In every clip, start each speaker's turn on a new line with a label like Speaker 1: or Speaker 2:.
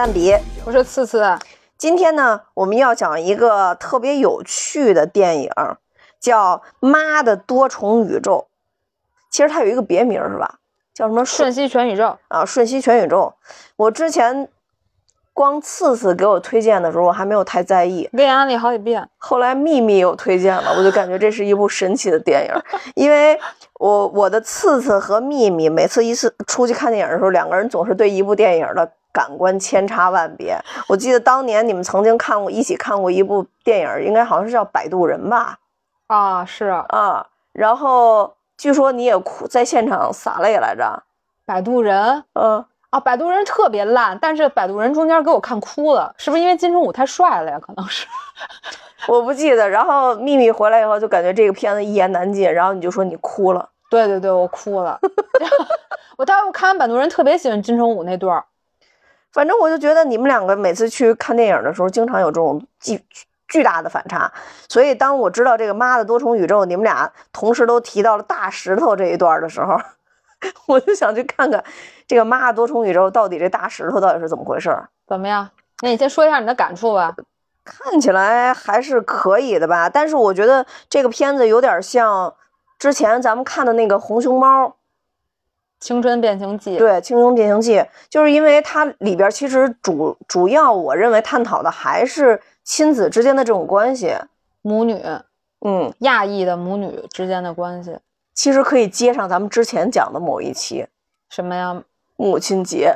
Speaker 1: 熊废话电台，我是蛋比，
Speaker 2: 我是次次。
Speaker 1: 今天呢，我们要讲一个特别有趣的电影，叫《妈的多重宇宙》。其实它有一个别名是吧？叫什么？
Speaker 2: 瞬息全宇宙
Speaker 1: 啊！瞬息全宇宙。我之前光次次给我推荐的时候，我还没有太在意，
Speaker 2: 给你安利好几遍。
Speaker 1: 后来秘密又推荐了，我就感觉这是一部神奇的电影，因为我我的次次和秘密每次一次出去看电影的时候，两个人总是对一部电影的感官千差万别。我记得当年你们曾经看过一起看过一部电影，应该好像是叫《摆渡人》吧？
Speaker 2: 啊，是
Speaker 1: 啊，然后。据说你也哭，在现场洒泪来着。
Speaker 2: 摆渡人，
Speaker 1: 嗯，
Speaker 2: 啊，摆渡人特别烂，但是摆渡人中间给我看哭了，是不是因为金城武太帅了呀？可能是，
Speaker 1: 我不记得。然后秘密回来以后就感觉这个片子一言难尽，然后你就说你哭了。
Speaker 2: 对对对，我哭了。我当时看完摆渡人特别喜欢金城武那段
Speaker 1: 反正我就觉得你们两个每次去看电影的时候，经常有这种巨。巨大的反差，所以当我知道这个妈的多重宇宙，你们俩同时都提到了大石头这一段的时候，我就想去看看这个妈的多重宇宙到底这大石头到底是怎么回事儿？
Speaker 2: 怎么样？那你先说一下你的感触吧。
Speaker 1: 看起来还是可以的吧，但是我觉得这个片子有点像之前咱们看的那个红熊猫《
Speaker 2: 青春变形记》。
Speaker 1: 对，《青春变形记》就是因为它里边其实主主要我认为探讨的还是。亲子之间的这种关系，
Speaker 2: 母女，
Speaker 1: 嗯，
Speaker 2: 亚裔的母女之间的关系，
Speaker 1: 其实可以接上咱们之前讲的某一期，
Speaker 2: 什么呀？
Speaker 1: 母亲节，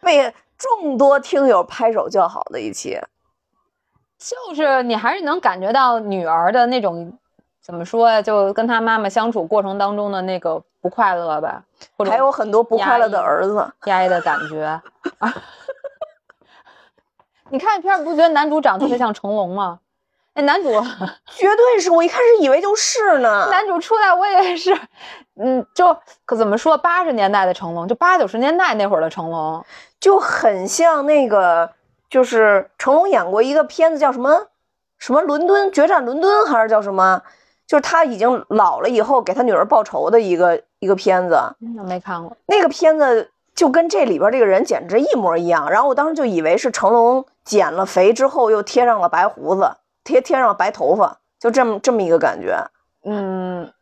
Speaker 1: 被众多听友拍手叫好的一期，
Speaker 2: 就是你还是能感觉到女儿的那种，怎么说呀？就跟他妈妈相处过程当中的那个不快乐吧，或者
Speaker 1: 还有很多不快乐的儿子，
Speaker 2: 压抑的感觉。啊！你看片儿，不觉得男主长得特别像成龙吗？哎男主
Speaker 1: 绝对是我一开始以为就是呢。
Speaker 2: 男主出来我也是，嗯，就可怎么说，八十年代的成龙，就八九十年代那会儿的成龙，
Speaker 1: 就很像那个，就是成龙演过一个片子叫什么什么伦敦决战伦敦还是叫什么？就是他已经老了以后给他女儿报仇的一个一个片子。
Speaker 2: 那没看过
Speaker 1: 那个片子。就跟这里边这个人简直一模一样，然后我当时就以为是成龙减了肥之后又贴上了白胡子，贴贴上了白头发，就这么这么一个感觉。
Speaker 2: 嗯，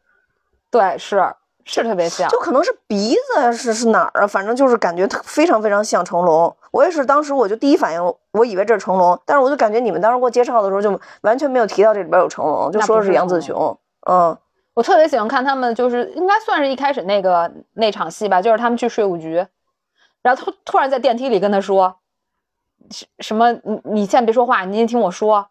Speaker 2: 对，是是特别像，
Speaker 1: 就可能是鼻子是是哪儿啊？反正就是感觉非常非常像成龙。我也是当时我就第一反应，我以为这是成龙，但是我就感觉你们当时给我介绍的时候就完全没有提到这里边有成龙，就说是杨紫琼。嗯，
Speaker 2: 我特别喜欢看他们，就是应该算是一开始那个那场戏吧，就是他们去税务局。然后突突然在电梯里跟他说，什什么？你你先别说话，你先听我说。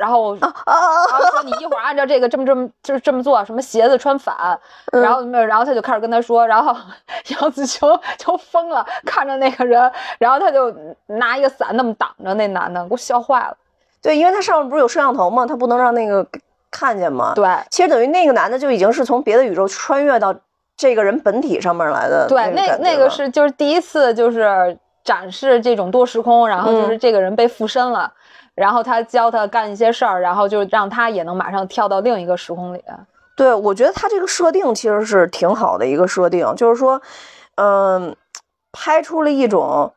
Speaker 2: 然后啊啊啊！然后说你一会儿按照这个这么这么就是这么做，什么鞋子穿反，然后没有，然后他就开始跟他说，然后 杨子琼就疯了，看着那个人，然后他就拿一个伞那么挡着那男的，给我笑坏了。
Speaker 1: 对，因为他上面不是有摄像头吗？他不能让那个看见吗？
Speaker 2: 对，
Speaker 1: 其实等于那个男的就已经是从别的宇宙穿越到。这个人本体上面来的，
Speaker 2: 对，那那个是就是第一次就是展示这种多时空，然后就是这个人被附身了，然后他教他干一些事儿，然后就让他也能马上跳到另一个时空里。
Speaker 1: 对，我觉得他这个设定其实是挺好的一个设定，就是说，嗯，拍出了一种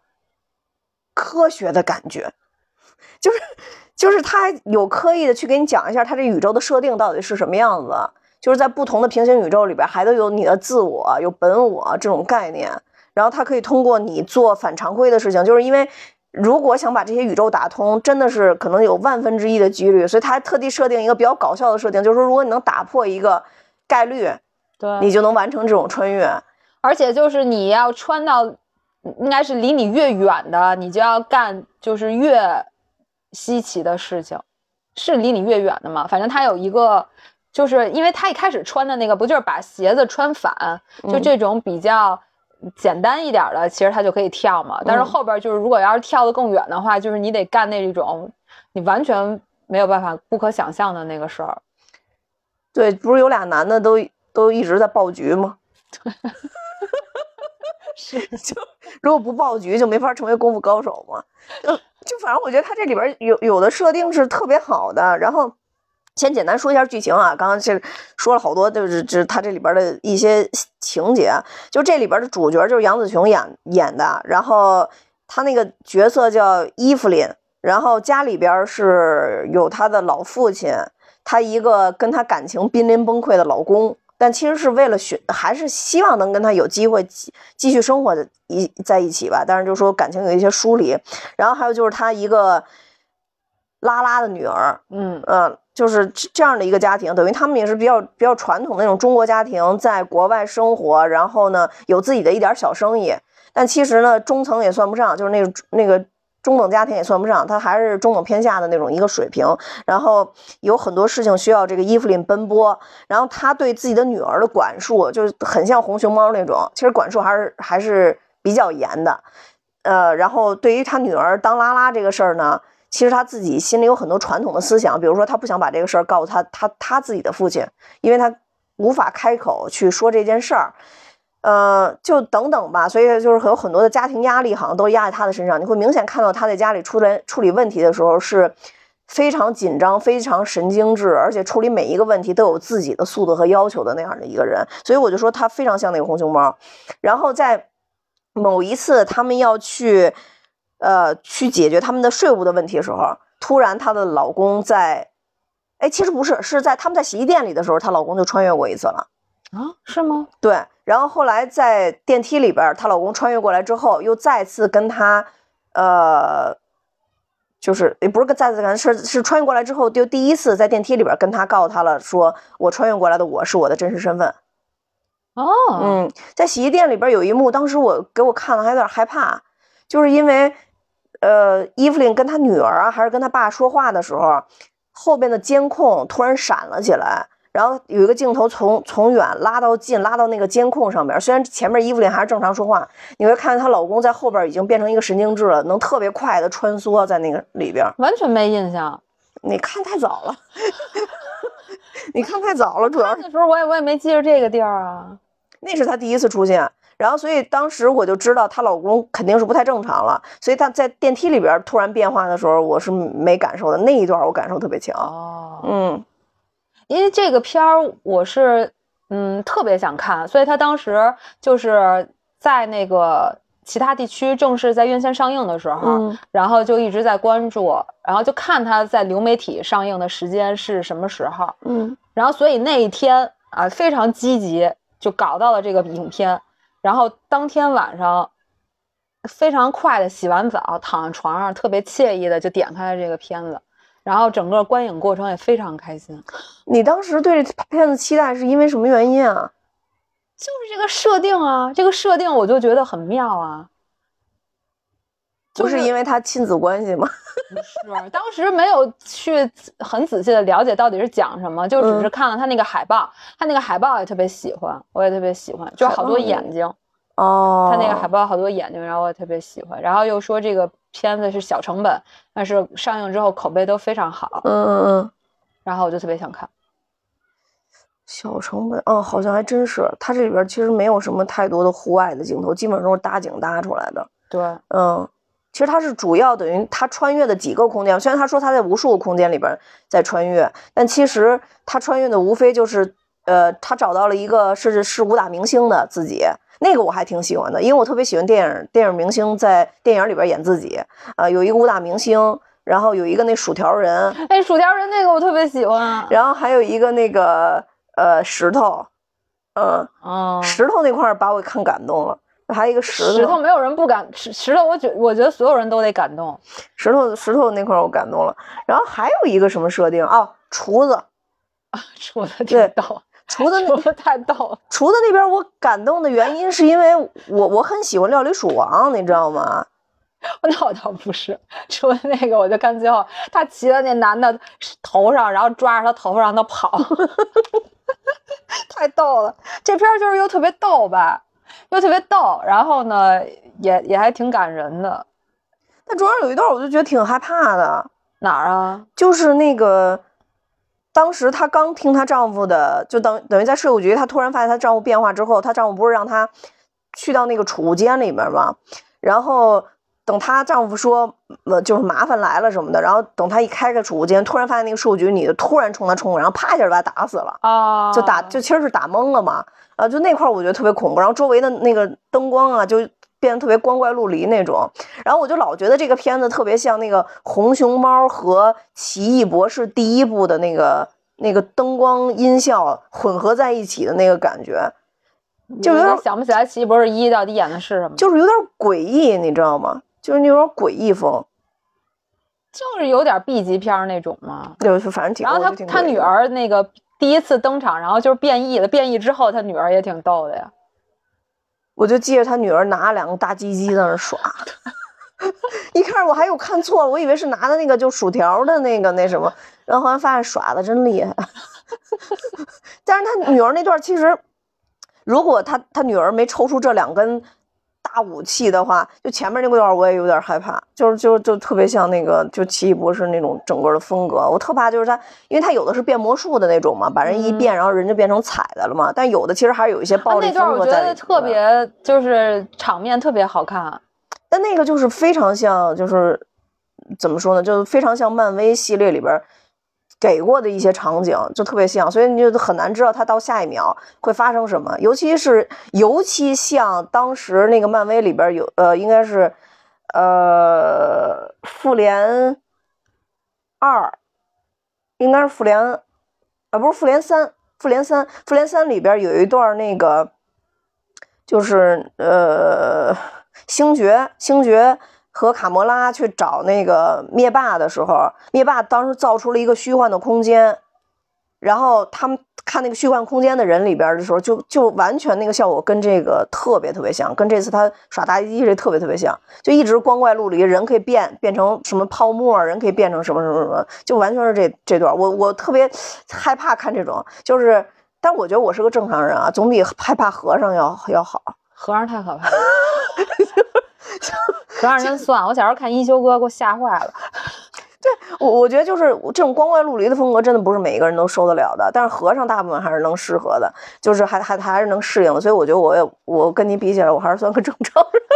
Speaker 1: 科学的感觉，就是就是他有刻意的去给你讲一下他这宇宙的设定到底是什么样子。就是在不同的平行宇宙里边，还都有你的自我、有本我这种概念，然后他可以通过你做反常规的事情，就是因为如果想把这些宇宙打通，真的是可能有万分之一的几率，所以他还特地设定一个比较搞笑的设定，就是说如果你能打破一个概率，
Speaker 2: 对，
Speaker 1: 你就能完成这种穿越，
Speaker 2: 而且就是你要穿到，应该是离你越远的，你就要干就是越稀奇的事情，是离你越远的吗？反正他有一个。就是因为他一开始穿的那个不就是把鞋子穿反，就这种比较简单一点的，其实他就可以跳嘛。但是后边就是如果要是跳得更远的话，就是你得干那种你完全没有办法、不可想象的那个事儿。
Speaker 1: 对，不是有俩男的都都一直在爆局吗？
Speaker 2: 是，
Speaker 1: 就如果不爆菊，就没法成为功夫高手嘛。就就反正我觉得他这里边有有的设定是特别好的，然后。先简单说一下剧情啊，刚刚这说了好多，就是这他这里边的一些情节。就这里边的主角就是杨紫琼演演的，然后他那个角色叫伊芙琳，然后家里边是有他的老父亲，他一个跟他感情濒临崩溃的老公，但其实是为了寻，还是希望能跟他有机会继继续生活的一在一起吧。但是就说感情有一些疏离，然后还有就是他一个拉拉的女儿，
Speaker 2: 嗯
Speaker 1: 嗯，就是这样的一个家庭，等于他们也是比较比较传统的那种中国家庭，在国外生活，然后呢有自己的一点小生意，但其实呢中层也算不上，就是那个那个中等家庭也算不上，他还是中等偏下的那种一个水平。然后有很多事情需要这个伊芙琳奔波，然后他对自己的女儿的管束就是很像红熊猫那种，其实管束还是还是比较严的。呃，然后对于他女儿当拉拉这个事儿呢。其实他自己心里有很多传统的思想，比如说他不想把这个事儿告诉他他他自己的父亲，因为他无法开口去说这件事儿，呃，就等等吧。所以就是有很多的家庭压力好像都压在他的身上。你会明显看到他在家里出来处理问题的时候是非常紧张、非常神经质，而且处理每一个问题都有自己的速度和要求的那样的一个人。所以我就说他非常像那个红熊猫。然后在某一次他们要去。呃，去解决他们的税务的问题的时候，突然她的老公在，哎，其实不是，是在他们在洗衣店里的时候，她老公就穿越过一次了。
Speaker 2: 啊，是吗？
Speaker 1: 对，然后后来在电梯里边，她老公穿越过来之后，又再次跟她，呃，就是也不是跟再次跟是是穿越过来之后，就第一次在电梯里边跟她告诉她了，说我穿越过来的我是我的真实身份。
Speaker 2: 哦，
Speaker 1: 嗯，在洗衣店里边有一幕，当时我给我看了还有点害怕，就是因为。呃，伊芙琳跟她女儿啊，还是跟她爸说话的时候，后边的监控突然闪了起来，然后有一个镜头从从远拉到近，拉到那个监控上面。虽然前面伊芙琳还是正常说话，你会看见她老公在后边已经变成一个神经质了，能特别快的穿梭在那个里边。
Speaker 2: 完全没印象，
Speaker 1: 你看太早了，你看太早了，主要是
Speaker 2: 那时候我也我也没记着这个地儿啊。
Speaker 1: 那是她第一次出现。然后，所以当时我就知道她老公肯定是不太正常了。所以她在电梯里边突然变化的时候，我是没感受的。那一段我感受特别强。
Speaker 2: 哦，
Speaker 1: 嗯，
Speaker 2: 因为这个片儿我是嗯特别想看，所以他当时就是在那个其他地区正式在院线上映的时候，
Speaker 1: 嗯
Speaker 2: 然后就一直在关注，然后就看他在流媒体上映的时间是什么时候。
Speaker 1: 嗯
Speaker 2: 然后所以那一天啊非常积极，就搞到了这个影片。然后当天晚上，非常快的洗完澡，躺在床上，特别惬意的就点开了这个片子，然后整个观影过程也非常开心。
Speaker 1: 你当时对这片子期待是因为什么原因啊？
Speaker 2: 就是这个设定啊，这个设定我就觉得很妙啊。
Speaker 1: 不是因为他亲子关系吗？
Speaker 2: 不是，当时没有去很仔细的了解到底是讲什么，就只是看了他那个海报，他那个海报也特别喜欢，我也特别喜欢，就好多眼睛。
Speaker 1: 哦，
Speaker 2: 他那个海报好多眼睛，然后我也特别喜欢。然后又说这个片子是小成本，但是上映之后口碑都非常好。
Speaker 1: 嗯嗯嗯，
Speaker 2: 然后我就特别想看。
Speaker 1: 小成本，哦，好像还真是。它这里边其实没有什么太多的户外的镜头，基本上都是搭景搭出来的。
Speaker 2: 对，
Speaker 1: 嗯。其实它是主要等于他穿越的几个空间，虽然他说他在无数个空间里边在穿越，但其实他穿越的无非就是，呃，他找到了一个是是武打明星的自己，那个我还挺喜欢的，因为我特别喜欢电影电影明星在电影里边演自己，呃，有一个武打明星，然后有一个那薯条人，
Speaker 2: 哎，薯条人那个我特别喜欢，
Speaker 1: 然后还有一个那个呃石头，嗯，
Speaker 2: 哦，
Speaker 1: 石头那块把我看感动了。还有一个石头，
Speaker 2: 石头没有人不感石石头，我觉我觉得所有人都得感动。
Speaker 1: 石头石头那块我感动了，然后还有一个什么设定啊，厨子
Speaker 2: 啊，厨子挺逗，
Speaker 1: 厨子
Speaker 2: 太逗了。
Speaker 1: 厨子那边我感动的原因是因为我我很喜欢料理鼠王，你知道吗？
Speaker 2: 那我倒不是，除了那个我就看最后他骑在那男的头上，然后抓着他头发让他跑 太逗了。这片儿就是又特别逗吧。又特别逗，然后呢，也也还挺感人的。
Speaker 1: 但中间有一段，我就觉得挺害怕的。
Speaker 2: 哪儿啊？
Speaker 1: 就是那个，当时她刚听她丈夫的，就等等于在税务局，她突然发现她丈夫变化之后，她丈夫不是让她去到那个储物间里面吗？然后等她丈夫说，呃，就是麻烦来了什么的，然后等她一开开储物间，突然发现那个税务局女的突然冲她冲过来，然后啪一下就把她打死了，
Speaker 2: 啊，
Speaker 1: 就打就其实是打懵了嘛，啊，就那块儿我觉得特别恐怖，然后周围的那个灯光啊就变得特别光怪陆离那种，然后我就老觉得这个片子特别像那个《红熊猫》和《奇异博士》第一部的那个那个灯光音效混合在一起的那个感觉，就有点
Speaker 2: 想不起来《奇异博士一》到底演的是什么，
Speaker 1: 就是有点诡异，你知道吗？就是那种诡异风，
Speaker 2: 就是有点 B 级片那种嘛。
Speaker 1: 就是反正挺。
Speaker 2: 然后他他女儿那个第一次登场，然后就是变异了，变异之后他女儿也挺逗的呀。
Speaker 1: 我就记着他女儿拿两个大鸡鸡在那耍，一开始我还有看错了，我以为是拿的那个就薯条的那个那什么，然后后来发现耍的真厉害。但是他女儿那段其实，如果他他女儿没抽出这两根大武器的话，就前面那段我也有点害怕，就是就就特别像那个就奇异博士那种整个的风格。我特怕就是他，因为他有的是变魔术的那种嘛，把人一变，然后人就变成彩的了嘛。但有的其实还是有一些暴力风格在里面
Speaker 2: 我觉得特别就是场面特别好看。
Speaker 1: 但那个就是非常像，就是怎么说呢，就是非常像漫威系列里边给过的一些场景，就特别像，所以你就很难知道它到下一秒会发生什么。尤其是尤其像当时那个漫威里边有呃，应该是呃复联二，应该是复联啊，不是复联三，复联三，复联三里边有一段那个就是呃。星爵，星爵和卡魔拉去找那个灭霸的时候，灭霸当时造出了一个虚幻的空间，然后他们看那个虚幻空间的人里边的时候，就就完全那个效果跟这个特别特别像，跟这次他耍大鸡这特别特别像，就一直光怪陆离，人可以变变成什么泡沫，人可以变成什么什么什么，就完全是这这段，我我特别害怕看这种，就是，但我觉得我是个正常人啊，总比害怕和尚要要好。
Speaker 2: 和尚太可怕了，和尚真算。我小时候看一休哥，给我吓坏了。
Speaker 1: 对我我觉得就是这种光怪陆离的风格，真的不是每一个人都受得了的。但是和尚大部分还是能适合的，就是还还还是能适应的。所以我觉得我也我跟你比起来，我还是算个正常人。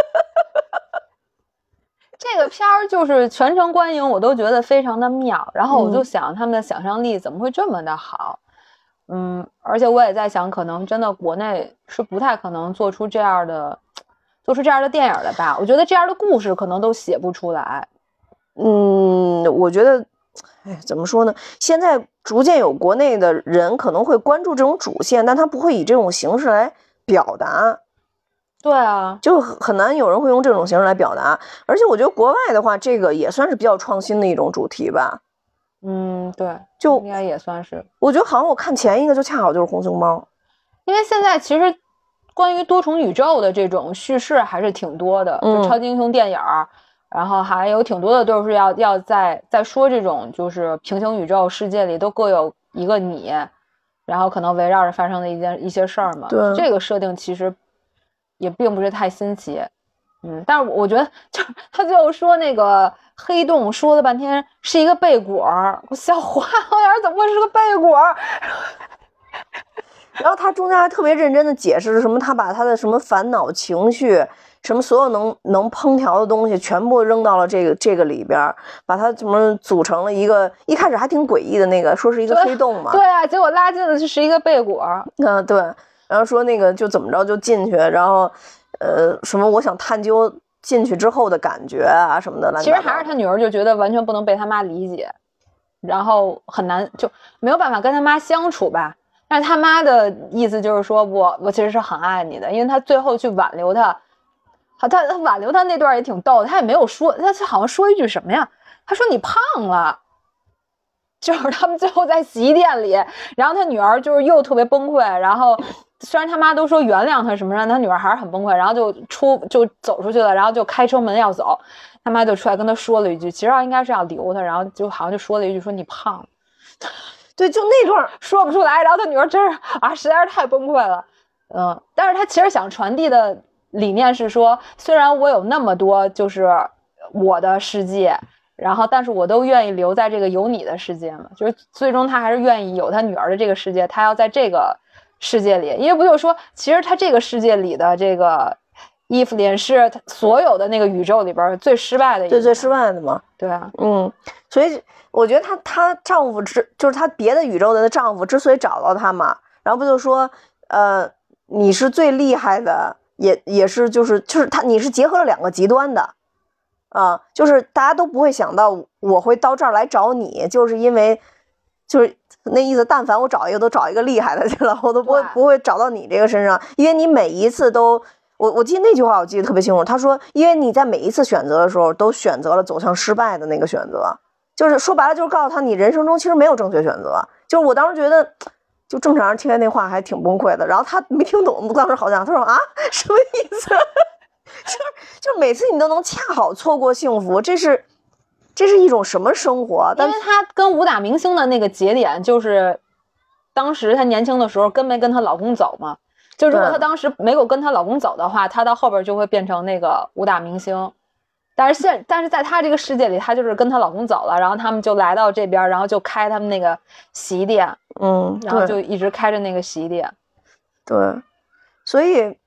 Speaker 2: 这个片儿就是全程观影，我都觉得非常的妙。然后我就想，他们的想象力怎么会这么的好？嗯，而且我也在想，可能真的国内是不太可能做出这样的，做出这样的电影的吧？我觉得这样的故事可能都写不出来。
Speaker 1: 嗯，我觉得，哎，怎么说呢？现在逐渐有国内的人可能会关注这种主线，但他不会以这种形式来表达。
Speaker 2: 对啊，
Speaker 1: 就很难有人会用这种形式来表达。而且我觉得国外的话，这个也算是比较创新的一种主题吧。
Speaker 2: 嗯，对，
Speaker 1: 就
Speaker 2: 应该也算是。
Speaker 1: 我觉得好像我看前一个就恰好就是红熊猫。
Speaker 2: 因为现在其实关于多重宇宙的这种叙事还是挺多的，
Speaker 1: 嗯
Speaker 2: 就超级英雄电影儿，然后还有挺多的都是要要在在说这种就是平行宇宙世界里都各有一个你，然后可能围绕着发生的一件一些事儿嘛。
Speaker 1: 对
Speaker 2: 这个设定其实也并不是太新奇，嗯，但是我觉得就是 他最后说那个黑洞说了半天是一个贝果儿，我笑坏了，我想怎么会是个贝果儿？
Speaker 1: 然后他中间还特别认真的解释什么，他把他的什么烦恼、情绪，什么所有能能烹调的东西，全部扔到了这个这个里边，把它怎么组成了一个，一开始还挺诡异的那个，说是一个黑洞嘛，
Speaker 2: 对啊，结果拉进的是一个贝果儿。
Speaker 1: 嗯、对，然后说那个就怎么着就进去，然后呃什么我想探究进去之后的感觉啊什么的，
Speaker 2: 其实还是他女儿就觉得完全不能被他妈理解，然后很难就没有办法跟他妈相处吧。但是他妈的意思就是说我我其实是很爱你的，因为他最后去挽留他，好他他挽留他那段也挺逗的，他也没有说他好像说一句什么呀？他说你胖了。就是他们最后在洗衣店里，然后他女儿就是又特别崩溃，然后虽然他妈都说原谅他什么的，他女儿还是很崩溃，然后就出就走出去了，然后就开车门要走，他妈就出来跟他说了一句，其实应该是要留他，然后就好像就说了一句说你胖了，
Speaker 1: 对，就那段儿
Speaker 2: 说不出来，然后他女儿真是啊实在是太崩溃了，嗯，但是他其实想传递的理念是说，虽然我有那么多就是我的世界。然后，但是我都愿意留在这个有你的世界嘛，就是最终他还是愿意有他女儿的这个世界，他要在这个世界里，因为不就是说，其实他这个世界里的这个伊芙琳是所有的那个宇宙里边儿最失败的一个，
Speaker 1: 对最失败的嘛。
Speaker 2: 对啊，
Speaker 1: 嗯，所以我觉得她她丈夫之就是她别的宇宙的丈夫之所以找到她嘛，然后不就说呃你是最厉害的，也也是就是就是她你是结合了两个极端的。啊，就是大家都不会想到我会到这儿来找你，就是因为，就是那意思。但凡我找一个，都找一个厉害的去了，我都不会不会找到你这个身上，因为你每一次都，我我记得那句话我记得特别清楚。他说，因为你在每一次选择的时候，都选择了走向失败的那个选择，就是说白了，就是告诉他你人生中其实没有正确选择。就是我当时觉得，就正常人听见那话还挺崩溃的。然后他没听懂，当时好像他说啊，什么意思？就是就每次你都能恰好错过幸福，这是这是一种什么生活？
Speaker 2: 因为他跟武打明星的那个节点就是，当时她年轻的时候跟没跟她老公走嘛？就如果她当时没有跟她老公走的话，她到后边就会变成那个武打明星。但是现但是在她这个世界里，她就是跟她老公走了，然后他们就来到这边，然后就开他们那个洗衣店，
Speaker 1: 嗯，
Speaker 2: 然后就一直开着那个洗衣店。
Speaker 1: 对，所以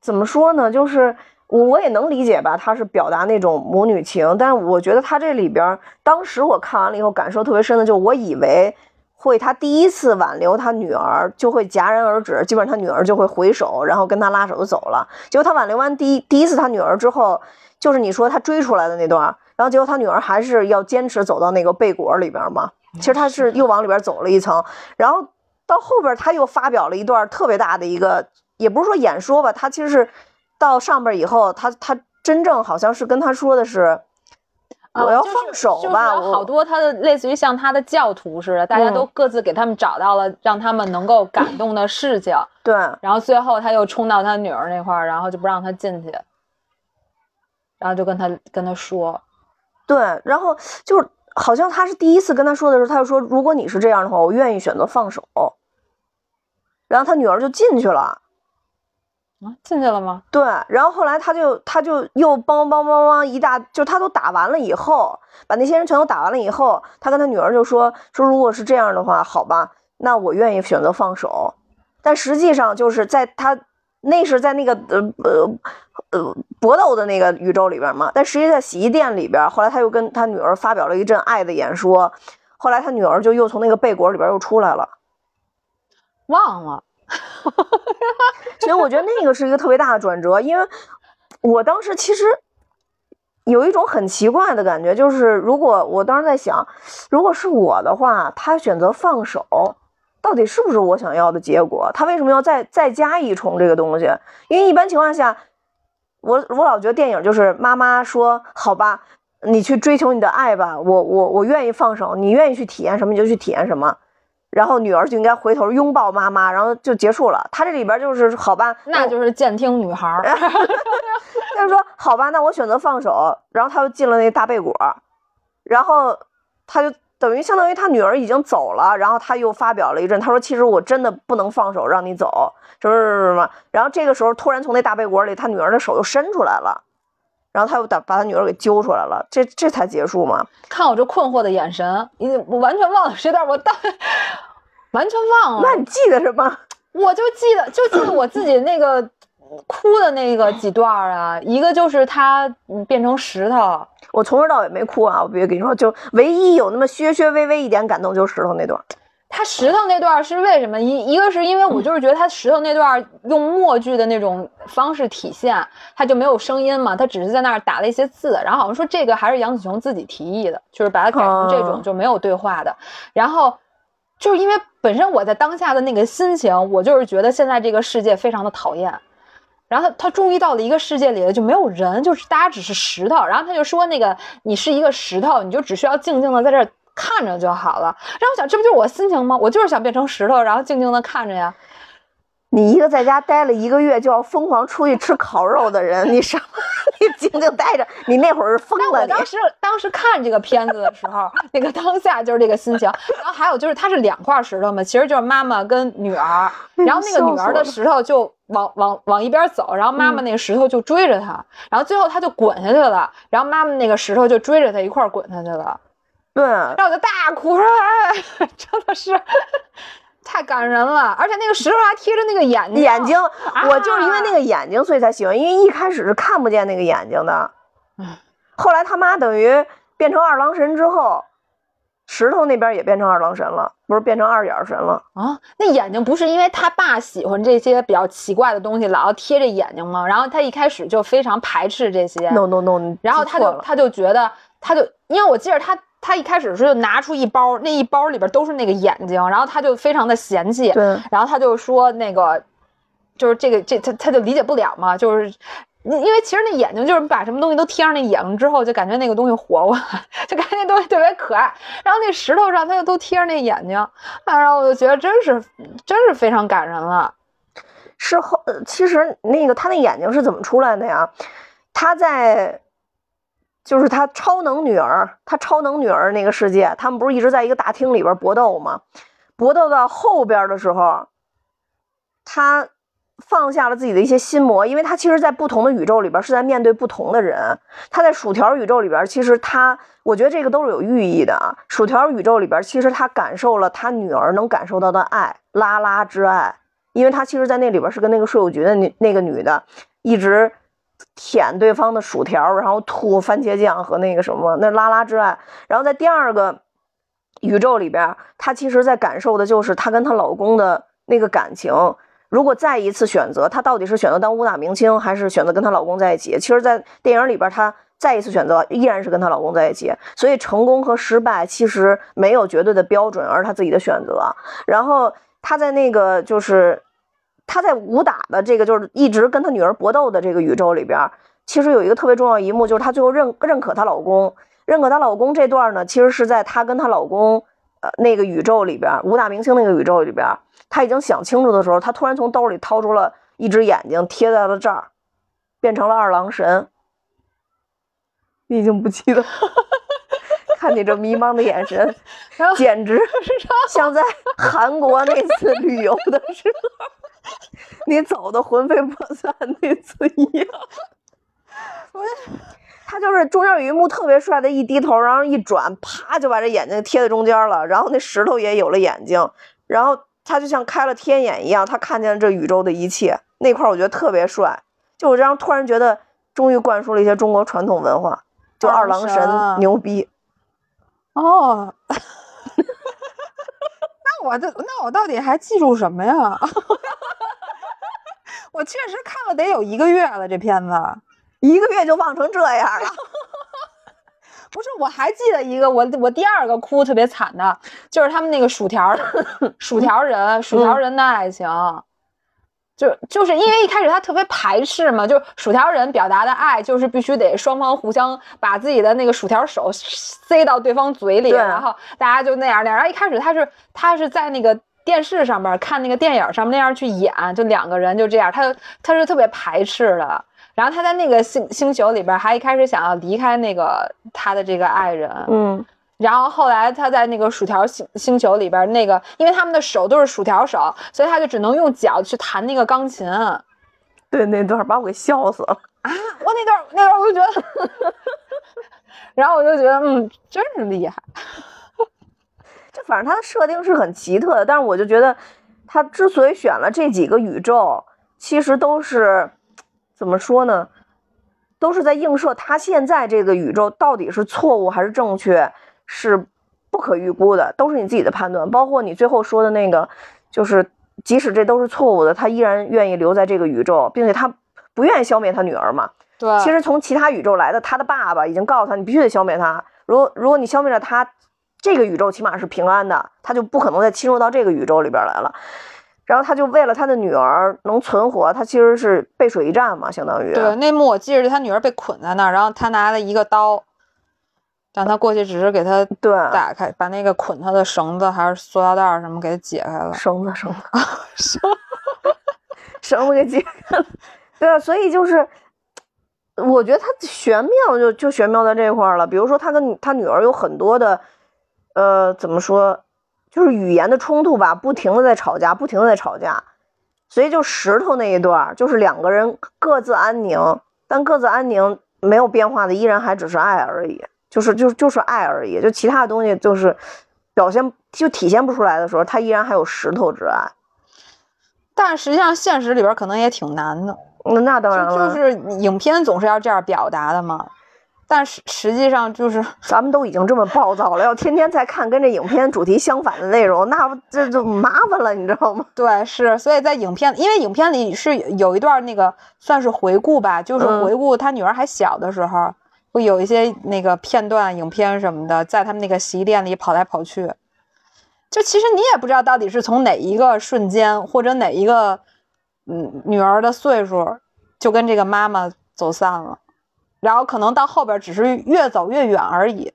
Speaker 1: 怎么说呢？就是。我我也能理解吧，他是表达那种母女情，但是我觉得他这里边，当时我看完了以后感受特别深的，就我以为会他第一次挽留他女儿就会戛然而止，基本上他女儿就会回首，然后跟他拉手就走了。结果他挽留完第一第一次他女儿之后，就是你说他追出来的那段，然后结果他女儿还是要坚持走到那个贝果里边嘛，其实他是又往里边走了一层，然后到后边他又发表了一段特别大的一个，也不是说演说吧，他其实是。到上边以后，他他真正好像是跟他说的是，我要放手吧。
Speaker 2: 有好多他的类似于像他的教徒似的，大家都各自给他们找到了让他们能够感动的事情。
Speaker 1: 对，
Speaker 2: 然后最后他又冲到他女儿那块儿，然后就不让他进去，然后就跟他跟他说，
Speaker 1: 对，然后就是好像他是第一次跟他说的时候，他就说如果你是这样的话，我愿意选择放手。然后他女儿就进去了。
Speaker 2: 啊，进去了吗？
Speaker 1: 对，然后后来他就他就又梆梆梆梆一大，就他都打完了以后，把那些人全都打完了以后，他跟他女儿就说说，如果是这样的话，好吧，那我愿意选择放手。但实际上就是在他那是在那个呃呃呃搏斗的那个宇宙里边嘛，但实际在洗衣店里边，后来他又跟他女儿发表了一阵爱的演说，后来他女儿就又从那个被裹里边又出来了，
Speaker 2: 忘了。
Speaker 1: 所以我觉得那个是一个特别大的转折，因为我当时其实有一种很奇怪的感觉，就是如果我当时在想，如果是我的话，他选择放手，到底是不是我想要的结果？他为什么要再再加一重这个东西？因为一般情况下，我我老觉得电影就是妈妈说好吧，你去追求你的爱吧，我我我愿意放手，你愿意去体验什么你就去体验什么。然后女儿就应该回头拥抱妈妈，然后就结束了。他这里边就是好吧，
Speaker 2: 那就是监听女孩儿。
Speaker 1: 他就说好吧，那我选择放手。然后他又进了那大贝果，然后他就等于相当于他女儿已经走了，然后他又发表了一阵，他说其实我真的不能放手让你走，什么什么什么。然后这个时候突然从那大被窝里，他女儿的手又伸出来了。然后他又把把他女儿给揪出来了，这这才结束嘛？
Speaker 2: 看我这困惑的眼神，你我完全忘了这段，我到完全忘了。
Speaker 1: 那你记得什么？
Speaker 2: 我就记得，就记得我自己那个哭的那个几段啊。一个就是他变成石头，
Speaker 1: 我从头到尾没哭啊。我别跟你说，就唯一有那么削削微微一点感动，就是石头那段。
Speaker 2: 他石头那段是为什么？一一个是因为我就是觉得他石头那段用默剧的那种方式体现，他就没有声音嘛，他只是在那儿打了一些字，然后好像说这个还是杨紫琼自己提议的，就是把它改成这种就没有对话的。然后就是因为本身我在当下的那个心情，我就是觉得现在这个世界非常的讨厌。然后他他终于到了一个世界里了，就没有人，就是大家只是石头。然后他就说那个你是一个石头，你就只需要静静的在这儿。看着就好了，然后我想，这不就是我心情吗？我就是想变成石头，然后静静的看着呀。
Speaker 1: 你一个在家待了一个月就要疯狂出去吃烤肉的人，你什么？你静静待着，你那会儿是疯了。
Speaker 2: 我当时当时看这个片子的时候，那个当下就是这个心情。然后还有就是，它是两块石头嘛，其实就是妈妈跟女儿。然后那个女儿的石头就往往往一边走，然后妈妈那个石头就追着他，然后最后他就滚下去了，然后妈妈那个石头就追着他一块儿滚下去了。
Speaker 1: 对，
Speaker 2: 让我就大哭，说：“哎，真的是，太感人了，而且那个石头还贴着那个眼睛，
Speaker 1: 眼睛，
Speaker 2: 啊
Speaker 1: 我就是因为那个眼睛，所以才喜欢，因为一开始是看不见那个眼睛的
Speaker 2: 嗯。
Speaker 1: 后来他妈等于变成二郎神之后，石头那边也变成二郎神了，不是变成二眼神了。
Speaker 2: 啊，那眼睛不是因为他爸喜欢这些比较奇怪的东西，老要贴着眼睛吗？然后他一开始就非常排斥这些
Speaker 1: ，No no no，
Speaker 2: 然后他就他就觉得，他就因为我记得他他一开始是就拿出一包，那一包里边都是那个眼睛，然后他就非常的嫌弃，
Speaker 1: 对
Speaker 2: 然后他就说那个就是这个这他他就理解不了嘛，就是。因为其实那眼睛就是把什么东西都贴上那眼睛之后，就感觉那个东西活过来，就感觉那东西特别可爱。然后那石头上他就都贴上那眼睛，啊然后我就觉得真是真是非常感人了。
Speaker 1: 是后，其实那个他那眼睛是怎么出来的呀？他在，就是他超能女儿，他超能女儿那个世界，他们不是一直在一个大厅里边搏斗吗？搏斗到后边的时候，他放下了自己的一些心魔，因为他其实，在不同的宇宙里边是在面对不同的人。他在薯条宇宙里边，其实他，我觉得这个都是有寓意的啊。薯条宇宙里边，其实他感受了他女儿能感受到的爱，拉拉之爱。因为他其实，在那里边是跟那个税务局的女那个女的，一直舔对方的薯条，然后吐番茄酱和那个什么，那拉拉之爱。然后在第二个宇宙里边，她其实在感受的就是她跟她老公的那个感情。如果再一次选择，她到底是选择当武打明星，还是选择跟她老公在一起？其实，在电影里边，她再一次选择依然是跟她老公在一起。所以，成功和失败其实没有绝对的标准，而她自己的选择。然后，她在那个就是她在武打的这个就是一直跟她女儿搏斗的这个宇宙里边，其实有一个特别重要一幕，就是她最后认认可她老公，认可她老公这段呢，其实是在她跟她老公呃那个宇宙里边，武打明星那个宇宙里边，他已经想清楚的时候，他突然从兜里掏出了一只眼睛贴在了这儿，变成了二郎神。你已经不记得，看你这迷茫的眼神，简直 像在韩国那次旅游的时候，你走的魂飞魄散那次一样。他就是中间有一幕特别帅的，一低头，然后一转，啪就把这眼睛贴在中间了，然后那石头也有了眼睛，然后他就像开了天眼一样，他看见了这宇宙的一切。那块儿我觉得特别帅，就我这样突然觉得终于灌输了一些中国传统文化，就二郎
Speaker 2: 神
Speaker 1: 牛逼。
Speaker 2: 哦，那我这那我到底还记住什么呀？我确实看了得有一个月了，这片子。
Speaker 1: 一个月就忘成这样了，
Speaker 2: 不是，我还记得一个，我我第二个哭特别惨的，就是他们那个薯条儿薯条人，薯条人的爱情。就就是因为一开始他特别排斥嘛，就薯条人表达的爱就是必须得双方互相把自己的那个薯条手塞到对方嘴里，然后大家就那样那样。然后一开始他是他是在那个电视上面看那个电影上面那样去演，就两个人就这样，他他是特别排斥的。然后他在那个星星球里边还一开始想要离开那个他的这个爱人，
Speaker 1: 嗯，
Speaker 2: 然后后来他在那个薯条星星球里边，那个因为他们的手都是薯条手，所以他就只能用脚去弹那个钢琴。啊，
Speaker 1: 对，那段把我给笑死了啊。
Speaker 2: 我那段那段我就觉得，然后我就觉得，嗯，真是厉害。
Speaker 1: 就反正他的设定是很奇特的，但是我就觉得，他之所以选了这几个宇宙，其实都是怎么说呢？都是在映射他现在这个宇宙到底是错误还是正确，是不可预估的，都是你自己的判断。包括你最后说的那个，就是即使这都是错误的，他依然愿意留在这个宇宙，并且他不愿意消灭他女儿嘛。
Speaker 2: 对，
Speaker 1: 其实从其他宇宙来的，他的爸爸已经告诉他，你必须得消灭他。如果如果你消灭了他，这个宇宙起码是平安的，他就不可能再侵入到这个宇宙里边来了。然后他就为了他的女儿能存活，他其实是背水一战嘛，相当于。
Speaker 2: 对那幕我记着他女儿被捆在那儿，然后他拿了一个刀，让他过去只是给他
Speaker 1: 对
Speaker 2: 打开，把那个捆他的绳子还是塑料袋什么给他解开了。
Speaker 1: 绳子绳 子绳子给解开了。对啊，所以就是，我觉得他玄妙就就玄妙在这块儿了。比如说，他跟他女儿有很多的，呃，怎么说，就是语言的冲突吧，不停的在吵架，不停的在吵架。所以就石头那一段儿，就是两个人各自安宁，但各自安宁没有变化的，依然还只是爱而已，就是就就是爱而已，就其他的东西就是表现就体现不出来的时候，他依然还有石头之爱。
Speaker 2: 但实际上现实里边可能也挺难的，
Speaker 1: 那那当然了，
Speaker 2: 就是影片总是要这样表达的嘛。但实实际上就是
Speaker 1: 咱们都已经这么暴躁了，要天天再看跟这影片主题相反的内容，那不这就麻烦了，你知道吗？
Speaker 2: 对，是，所以在影片，因为影片里是有一段那个算是回顾吧，就是
Speaker 1: 嗯
Speaker 2: 回顾他女儿还小的时候，会有一些那个片段、影片什么的，在他们那个洗衣店里跑来跑去。就其实你也不知道到底是从哪一个瞬间，或者哪一个嗯女儿的岁数，就跟这个妈妈走散了，然后可能到后边只是越走越远而已。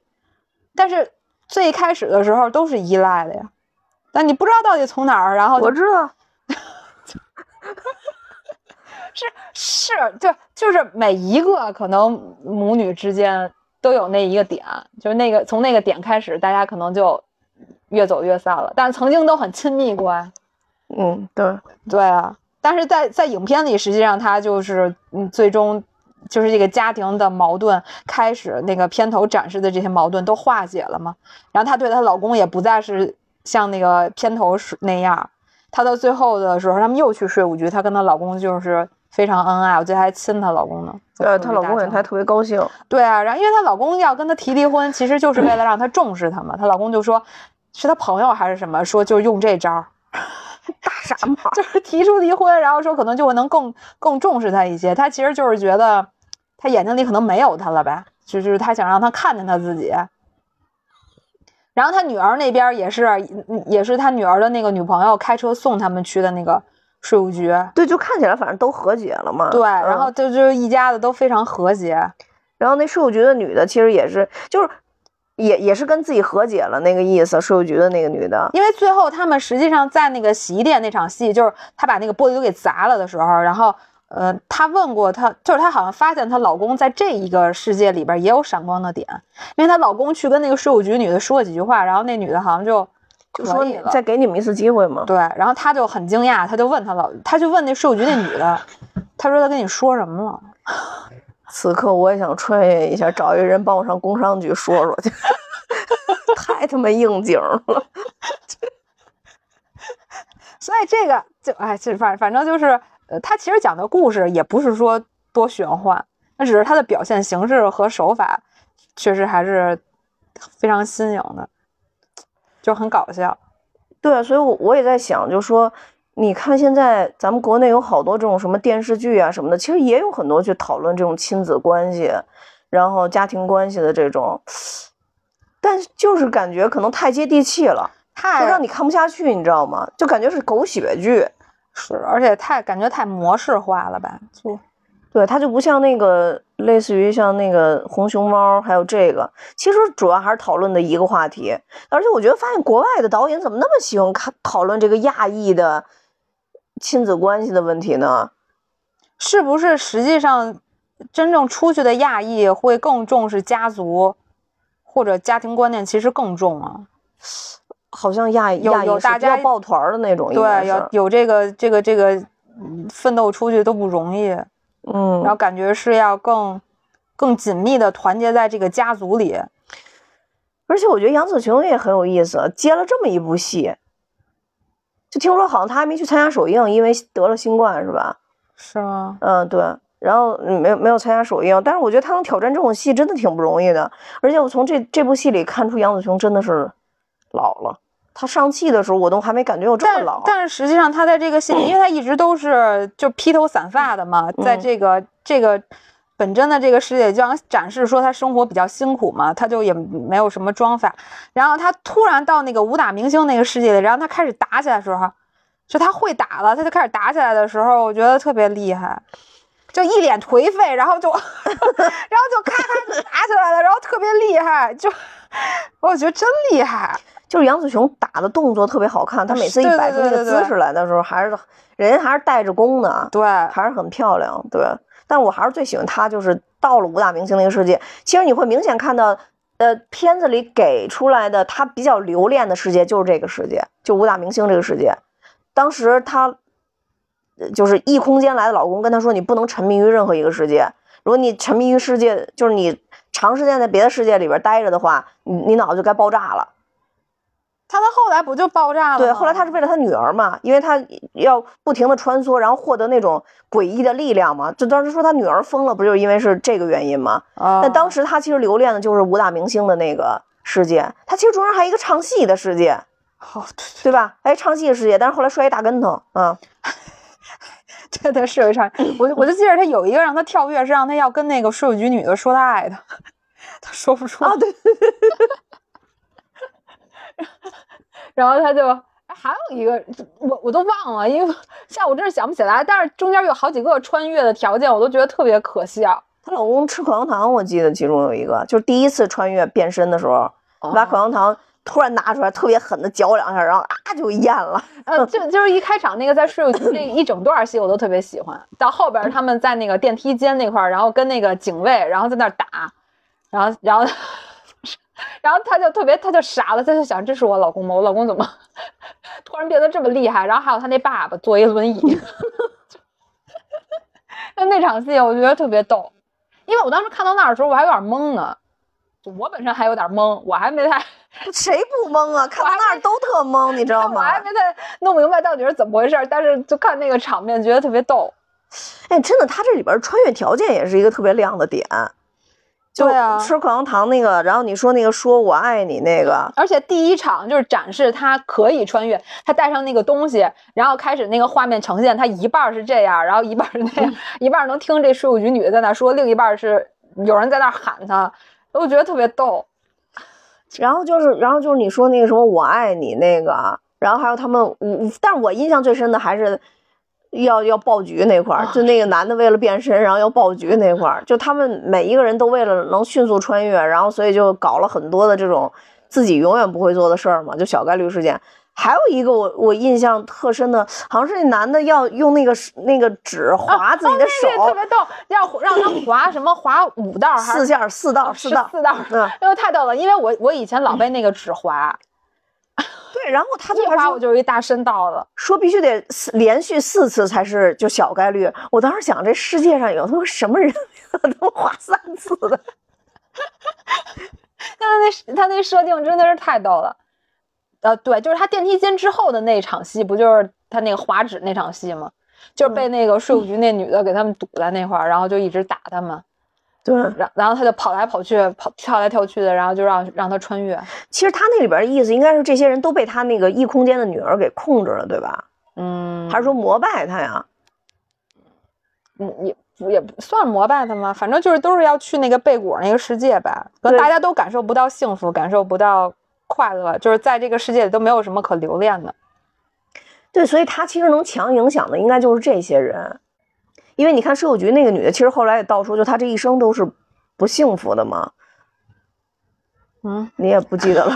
Speaker 2: 但是最开始的时候都是依赖的呀，但你不知道到底从哪儿，然后
Speaker 1: 我知道，
Speaker 2: 是是，对，就是每一个可能母女之间都有那一个点，就是那个从那个点开始，大家可能就越走越散了，但是曾经都很亲密过呀。
Speaker 1: 嗯，对，
Speaker 2: 对啊，但是在在影片里，实际上他就是嗯，最终就是这个家庭的矛盾开始，那个片头展示的这些矛盾都化解了嘛。然后她对她老公也不再是像那个片头是那样，她到最后的时候，他们又去税务局，她跟她老公就是非常恩爱，我记得还亲她老公呢。
Speaker 1: 呃，她老公也
Speaker 2: 也
Speaker 1: 还特别高兴，
Speaker 2: 对啊，然后因为她老公要跟她提离婚，其实就是为了让她重视她嘛。她老公就说，是她朋友还是什么，说就用这招儿。
Speaker 1: 大傻帽，
Speaker 2: 就是提出离婚，然后说可能就会能更更重视他一些。他其实就是觉得他眼睛里可能没有他了呗，就就是他想让他看见他自己。然后他女儿那边也是，嗯也是他女儿的那个女朋友开车送他们去的那个税务局。
Speaker 1: 对，就看起来反正都和解了嘛。
Speaker 2: 对，
Speaker 1: 嗯
Speaker 2: 然后就就一家子都非常和谐。
Speaker 1: 然后那税务局的女的其实也是，就是也也是跟自己和解了那个意思，税务局的那个女的。
Speaker 2: 因为最后他们实际上在那个洗衣店那场戏，就是她把那个玻璃都给砸了的时候，然后呃，她问过她，就是她好像发现她老公在这一个世界里边也有闪光的点，因为她老公去跟那个税务局女的说了几句话，然后那女的好像就
Speaker 1: 就说。再给你们一次机会嘛。
Speaker 2: 对，然后她就很惊讶，她就问她老，她就问那税务局那女的，她说她跟你说什么了？
Speaker 1: 此刻我也想穿越一下，找一个人帮我上工商局说说去，太他妈应景了。
Speaker 2: 所以这个就哎，这反反正就是，呃，他其实讲的故事也不是说多玄幻，那只是他的表现形式和手法，确实还是非常新颖的，就很搞笑。
Speaker 1: 对啊，所以我我也在想，就说你看现在咱们国内有好多这种什么电视剧啊什么的，其实也有很多去讨论这种亲子关系，然后家庭关系的这种，但是就是感觉可能太接地气了，就
Speaker 2: 太
Speaker 1: 让你看不下去，你知道吗？就感觉是狗血剧。
Speaker 2: 是，而且太感觉太模式化了吧？就
Speaker 1: 对，它就不像那个类似于像那个红熊猫，还有这个，其实主要还是讨论的一个话题。而且我觉得发现国外的导演怎么那么喜欢看讨论这个亚裔的亲子关系的问题呢？
Speaker 2: 是不是实际上真正出去的亚裔会更重视家族或者家庭观念，其实更重啊？
Speaker 1: 好像亚裔
Speaker 2: 有大家
Speaker 1: 抱团的那种，
Speaker 2: 对，有有这个这个这个嗯奋斗出去都不容易。
Speaker 1: 嗯
Speaker 2: 然，后感觉是要更更紧密的团结在这个家族里。
Speaker 1: 而且我觉得杨紫琼也很有意思，接了这么一部戏，就听说好像他还没去参加首映，因为得了新冠，是吧？
Speaker 2: 是吗？
Speaker 1: 嗯，对。然后嗯没有没有参加首映，但是我觉得他能挑战这种戏真的挺不容易的。而且我从这这部戏里看出杨紫琼真的是老了。他上戏的时候，我都还没感觉有这么老。
Speaker 2: 但是实际上，他在这个戏里，因为他一直都是就披头散发的嘛，在
Speaker 1: 嗯
Speaker 2: 这个这个本真的这个世界，就想展示说他生活比较辛苦嘛，他就也没有什么装法。然后他突然到那个武打明星那个世界里，然后他开始打起来的时候，就他会打了，他就开始打起来的时候，我觉得特别厉害。就一脸颓废，然后就，然后就咔咔打起来了，然后特别厉害，就我觉得真厉害。
Speaker 1: 就是杨紫琼打的动作特别好看，她每次一摆出那个姿势来的时候，还是人家还是带着功的，
Speaker 2: 对，
Speaker 1: 还是很漂亮。对，但我还是最喜欢他，就是到了武打明星那个世界，其实你会明显看到，呃，片子里给出来的他比较留恋的世界就是这个世界，就武打明星这个世界。当时他就是异空间来的老公跟他说，你不能沉迷于任何一个世界，如果你沉迷于世界，就是你长时间在别的世界里边待着的话，你你脑子就该爆炸了。
Speaker 2: 他到后来不就爆炸了吗？
Speaker 1: 对，后来他是为了他女儿嘛，因为他要不停的穿梭，然后获得那种诡异的力量嘛。就当时说他女儿疯了，不就是因为是这个原因吗？
Speaker 2: 啊，
Speaker 1: 但当时他其实留恋的就是武打明星的那个世界，他其实中间还有一个唱戏的世界，
Speaker 2: 好，
Speaker 1: 对吧？哎，唱戏的世界，但是后来摔一大跟头，啊，
Speaker 2: 对对是有一场，我就我就记着他有一个让他跳跃，是让他要跟那个税务局女的说他爱他，他说不出
Speaker 1: 啊，对，
Speaker 2: 然后他就哎还有一个我我都忘了，因为下午真是想不起来，但是中间有好几个穿越的条件，我都觉得特别可笑。
Speaker 1: 她老公吃口香糖，我记得其中有一个，就是第一次穿越变身的时候，把口香糖突然拿出来，特别狠的嚼两下，然后啊就咽了。
Speaker 2: 呃，就就是一开场那个在税务局那一整段戏，我都特别喜欢。到后边他们在那个电梯间那块儿，然后跟那个警卫，然后在那儿打，然后然后然后他就特别他就傻了，他就想这是我老公吗？我老公怎么突然变得这么厉害？然后还有他那爸爸坐一轮椅，那那场戏我觉得特别逗，因为我当时看到那儿的时候我还有点懵呢，就我本身还有点懵，我还没太。
Speaker 1: 谁不懵啊？看到那儿都特懵，你知道吗我？
Speaker 2: 还没太弄明白到底是怎么回事儿，但是就看那个场面，觉得特别逗。
Speaker 1: 哎，真的，他这里边穿越条件也是一个特别亮的点。就
Speaker 2: 对啊
Speaker 1: 吃口香糖那个，然后你说那个说我爱你那个，
Speaker 2: 而且第一场就是展示他可以穿越，他带上那个东西，然后开始那个画面呈现，他一半是这样，然后一半是那样，一半能听这税务局女的在那说，另一半是有人在那喊他，我觉得特别逗。
Speaker 1: 然后就是，然后就是你说那个什么我爱你那个，然后还有他们，我但是我印象最深的还是要要爆菊那块儿，就那个男的为了变身，然后要爆菊那块儿，就他们每一个人都为了能迅速穿越，然后所以就搞了很多的这种自己永远不会做的事儿嘛，就小概率事件。还有一个我我印象特深的，好像是那男的要用那个那个纸划自己的手，
Speaker 2: 哦那个特别逗，要让他划什么划五道还是
Speaker 1: 四下四道四道，
Speaker 2: 四道？
Speaker 1: 嗯，
Speaker 2: 因为太逗了，因为我我以前老被那个纸划，
Speaker 1: 对，然后他就
Speaker 2: 一划
Speaker 1: 还说
Speaker 2: 我就是一大深道了。
Speaker 1: 说必须得四连续四次才是就小概率。我当时想，这世界上有他妈什么人能划三次的？
Speaker 2: 他那他那设定真的是太逗了。呃，对，就是他电梯间之后的那场戏，不就是他那个划纸那场戏吗？就是被那个税务局那女的给他们堵在那块儿，然后就一直打他们，
Speaker 1: 对，
Speaker 2: 然然后他就跑来跑去，跑跳来跳去的，然后就让让他穿越。
Speaker 1: 其实他那里边的意思应该是这些人都被他那个异空间的女儿给控制了，对吧？
Speaker 2: 嗯，
Speaker 1: 还是说膜拜他呀？
Speaker 2: 嗯也不也不算膜拜他吗？反正就是都是要去那个贝果那个世界吧，可能大家都感受不到幸福，感受不到快乐，就是在这个世界里都没有什么可留恋的。
Speaker 1: 对，所以他其实能强影响的应该就是这些人，因为你看税务局那个女的，其实后来也道出，就她这一生都是不幸福的嘛。
Speaker 2: 嗯，
Speaker 1: 你也不记得了，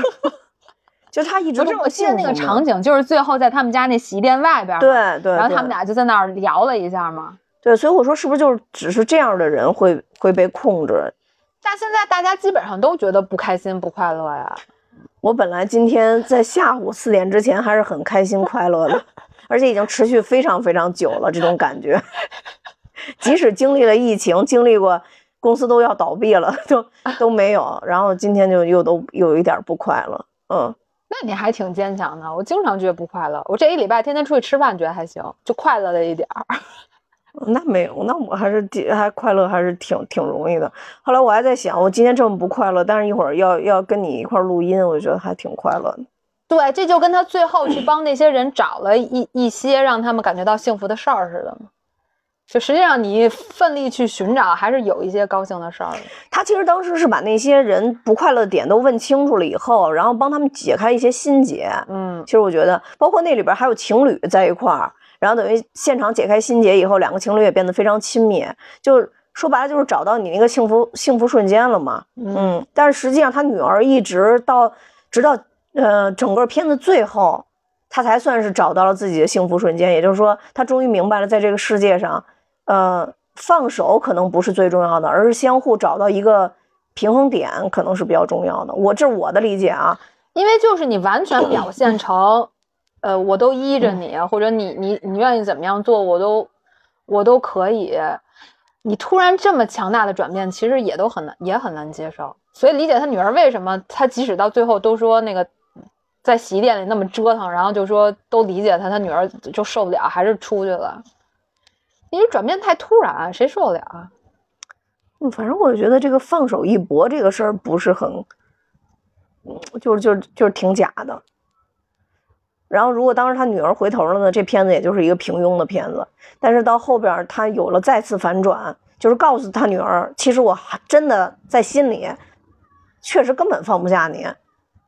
Speaker 1: 就她一直
Speaker 2: 不是，我记得那个场景就是最后在他们家那洗衣店外边
Speaker 1: 对，对
Speaker 2: 然后他们俩就在那儿聊了一下嘛。
Speaker 1: 对，所以我说是不是就是只是这样的人会会被控制？
Speaker 2: 但现在大家基本上都觉得不开心、不快乐呀。
Speaker 1: 我本来今天在下午四点之前还是很开心快乐的，而且已经持续非常非常久了，这种感觉。即使经历了疫情，经历过公司都要倒闭了，都都没有，然后今天就又都有一点不快乐。嗯，
Speaker 2: 那你还挺坚强的，我经常觉得不快乐。我这一礼拜天天出去吃饭，觉得还行，就快乐了一点儿。
Speaker 1: 那没有，那我还是挺还快乐，还是挺挺容易的。后来我还在想，我今天这么不快乐，但是一会儿要要跟你一块儿录音，我觉得还挺快乐的。
Speaker 2: 对，这就跟他最后去帮那些人找了一一些让他们感觉到幸福的事儿似的嘛。就实际上你奋力去寻找，还是有一些高兴的事儿。
Speaker 1: 他其实当时是把那些人不快乐的点都问清楚了以后，然后帮他们解开一些心结。
Speaker 2: 嗯
Speaker 1: 其实我觉得，包括那里边还有情侣在一块儿，然后等于现场解开心结以后，两个情侣也变得非常亲密。就是说白了，就是找到你那个幸福幸福瞬间了嘛。嗯，但是实际上他女儿一直到直到呃整个片子最后，他才算是找到了自己的幸福瞬间。也就是说，他终于明白了，在这个世界上，呃，放手可能不是最重要的，而是相互找到一个平衡点，可能是比较重要的。我这是我的理解啊。
Speaker 2: 因为就是你完全 表现成，呃，我都依着你，或者你你你愿意怎么样做，我都我都可以。你突然这么强大的转变，其实也都很难，也很难接受。所以理解他女儿为什么他即使到最后都说那个在洗衣店里那么折腾，然后就说都理解他，他女儿就受不了，还是出去了。因为转变太突然，谁受得了啊？
Speaker 1: 嗯，反正我觉得这个放手一搏这个事儿不是很，嗯，就是就是就是挺假的。然后，如果当时他女儿回头了呢，这片子也就是一个平庸的片子。但是到后边他有了再次反转，就是告诉他女儿，其实我还真的在心里，确实根本放不下你。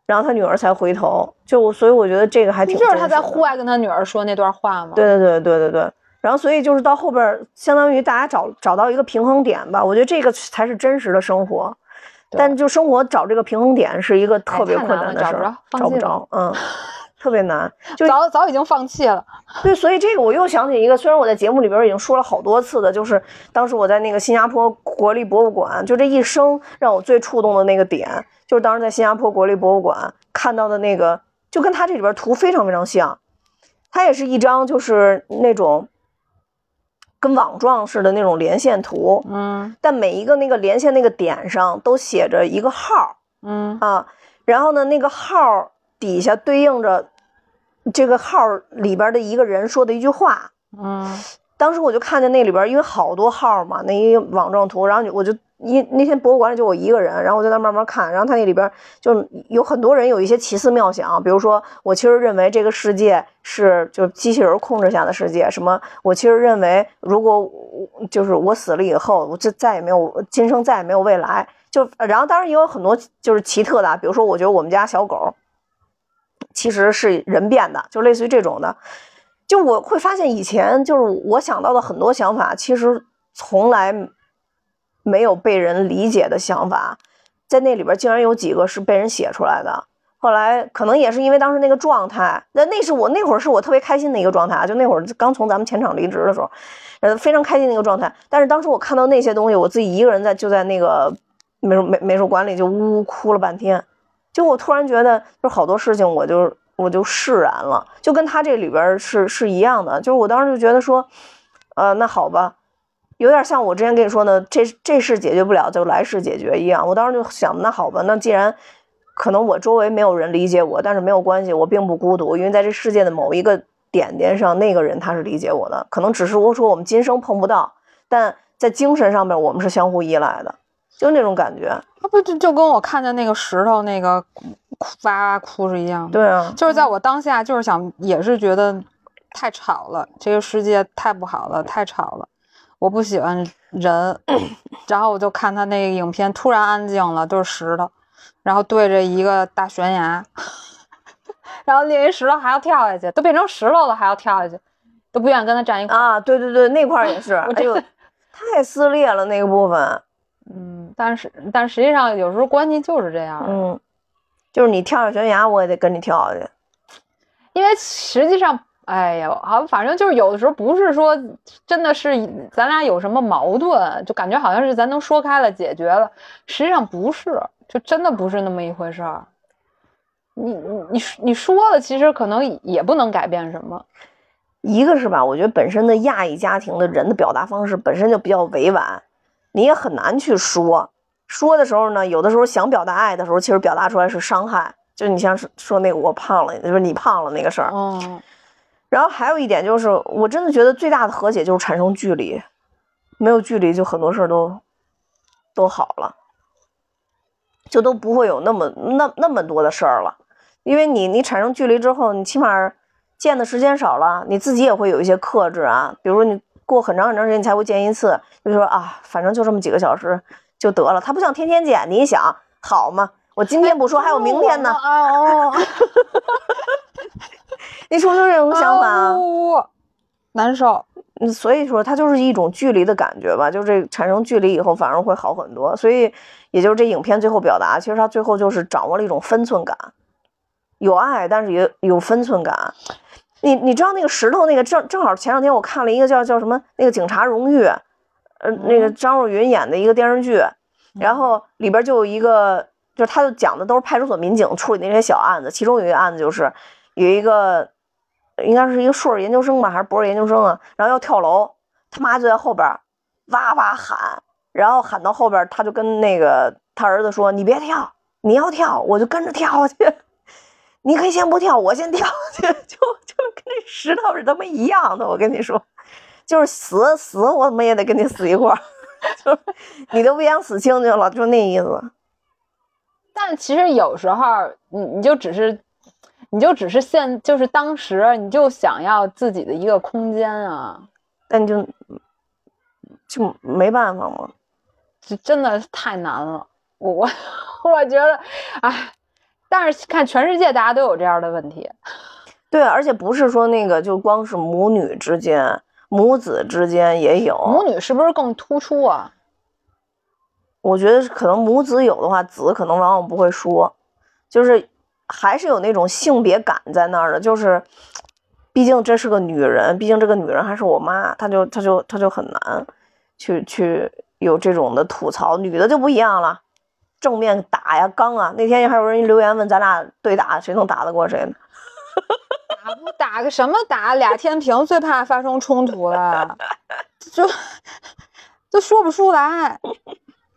Speaker 1: 然后他女儿才回头，就所以我觉得这个还挺。
Speaker 2: 就是他在户外跟他女儿说那段话吗？
Speaker 1: 对对对对对对。然后所以就是到后边，相当于大家找找到一个平衡点吧。我觉得这个才是真实的生活。但就生活找这个平衡点是一个特别困难的事儿，找不着，嗯。特别难，就
Speaker 2: 早早已经放弃了。
Speaker 1: 对，所以这个我又想起一个，虽然我在节目里边已经说了好多次的，就是当时我在那个新加坡国立博物馆，就这一生让我最触动的那个点，就是当时在新加坡国立博物馆看到的那个，就跟他这里边图非常非常像，它也是一张就是那种跟网状似的那种连线图，
Speaker 2: 嗯，
Speaker 1: 但每一个那个连线那个点上都写着一个号，
Speaker 2: 嗯。
Speaker 1: 啊，然后呢那个号。底下对应着这个号里边的一个人说的一句话，
Speaker 2: 嗯，
Speaker 1: 当时我就看见那里边，因为好多号嘛，那一网状图，然后我就一那天博物馆里就我一个人，然后我在那慢慢看，然后他那里边就有很多人有一些奇思妙想，比如说我其实认为这个世界是就机器人控制下的世界，什么我其实认为如果我就是我死了以后，我就再也没有今生再也没有未来，就然后当然也有很多就是奇特的，比如说我觉得我们家小狗。其实是人变的，就类似于这种的。就我会发现，以前就是我想到的很多想法，其实从来没有被人理解的想法，在那里边竟然有几个是被人写出来的。后来可能也是因为当时那个状态，那那是我那会儿是我特别开心的一个状态！就那会儿刚从咱们前场离职的时候，呃，非常开心的一个状态。但是当时我看到那些东西，我自己一个人在就在那个美术美美术馆里就呜呜哭了半天。就我突然觉得，就好多事情，我就我就释然了，就跟他这里边是是一样的。就是我当时就觉得说，呃，那好吧，有点像我之前跟你说的，这这事解决不了，就来世解决一样。我当时就想，那好吧，那既然可能我周围没有人理解我，但是没有关系，我并不孤独，因为在这世界的某一个点点上，那个人他是理解我的。可能只是我说我们今生碰不到，但在精神上面我们是相互依赖的。就那种感觉，
Speaker 2: 那不就就跟我看见那个石头那个哭哇哇哭是一样的。
Speaker 1: 对啊，
Speaker 2: 就是在我当下，就是想，也是觉得太吵了，这个世界太不好了，太吵了，我不喜欢人。然后我就看他那个影片，突然安静了，都是石头，然后对着一个大悬崖，然后另一石头还要跳下去，都变成石头了还要跳下去，都不愿意跟他站一块
Speaker 1: 啊。对对对，那块也是，哎呦，太撕裂了那个部分。
Speaker 2: 嗯，但是但实际上有时候关系就是这样，
Speaker 1: 嗯，就是你跳下悬崖，我也得跟你跳下去，
Speaker 2: 因为实际上，哎呀，好，反正就是有的时候不是说真的是咱俩有什么矛盾，就感觉好像是咱能说开了解决了，实际上不是，就真的不是那么一回事儿。你你你你说了，其实可能也不能改变什么。
Speaker 1: 一个是吧，我觉得本身的亚裔家庭的人的表达方式本身就比较委婉。你也很难去说，说的时候呢，有的时候想表达爱的时候，其实表达出来是伤害。就你像是说那个我胖了，就是你胖了那个事儿。
Speaker 2: 嗯。
Speaker 1: 然后还有一点就是，我真的觉得最大的和解就是产生距离，没有距离就很多事儿都都好了，就都不会有那么那那么多的事儿了。因为你你产生距离之后，你起码见的时间少了，你自己也会有一些克制啊，比如说你。过很长很长时间你才会见一次，就说啊，反正就这么几个小时就得了。他不像天天见，你想好吗？我今天不说，还有明天呢。
Speaker 2: 哦，
Speaker 1: 你是不是这种想法？
Speaker 2: 难受。
Speaker 1: 嗯，所以说它就是一种距离的感觉吧，就这产生距离以后反而会好很多。所以也就是这影片最后表达，其实它最后就是掌握了一种分寸感，有爱，但是也有分寸感。你你知道那个石头那个正正好前两天我看了一个叫叫什么那个警察荣誉，呃那个张若昀演的一个电视剧，然后里边就有一个就是他就讲的都是派出所民警处理那些小案子，其中有一个案子就是有一个应该是一个硕士研究生吧还是博士研究生啊，然后要跳楼，他妈就在后边哇哇喊，然后喊到后边他就跟那个他儿子说你别跳，你要跳我就跟着跳去。你可以先不跳，我先跳，去 就就跟那石头是他妈一样的。我跟你说，就是死死我怎么也得跟你死一块儿，就你都不想死清净了，就那意思。
Speaker 2: 但其实有时候你你就只是，你就只是现就是当时你就想要自己的一个空间啊，
Speaker 1: 但就就没办法嘛。
Speaker 2: 这真的太难了。我我 我觉得，哎，但是看全世界大家都有这样的问题。
Speaker 1: 对，而且不是说那个就光是母女之间、母子之间也有。
Speaker 2: 母女是不是更突出啊？
Speaker 1: 我觉得可能母子有的话，子可能往往不会说，就是还是有那种性别感在那儿的。就是，毕竟这是个女人，毕竟这个女人还是我妈，她就她就她就很难去去有这种的吐槽。女的就不一样了，正面打呀，刚啊。那天还有人留言问咱俩对打，谁能打得过谁呢？
Speaker 2: 打不打个什么打？俩天平最怕发生冲突了，就 就说不出来。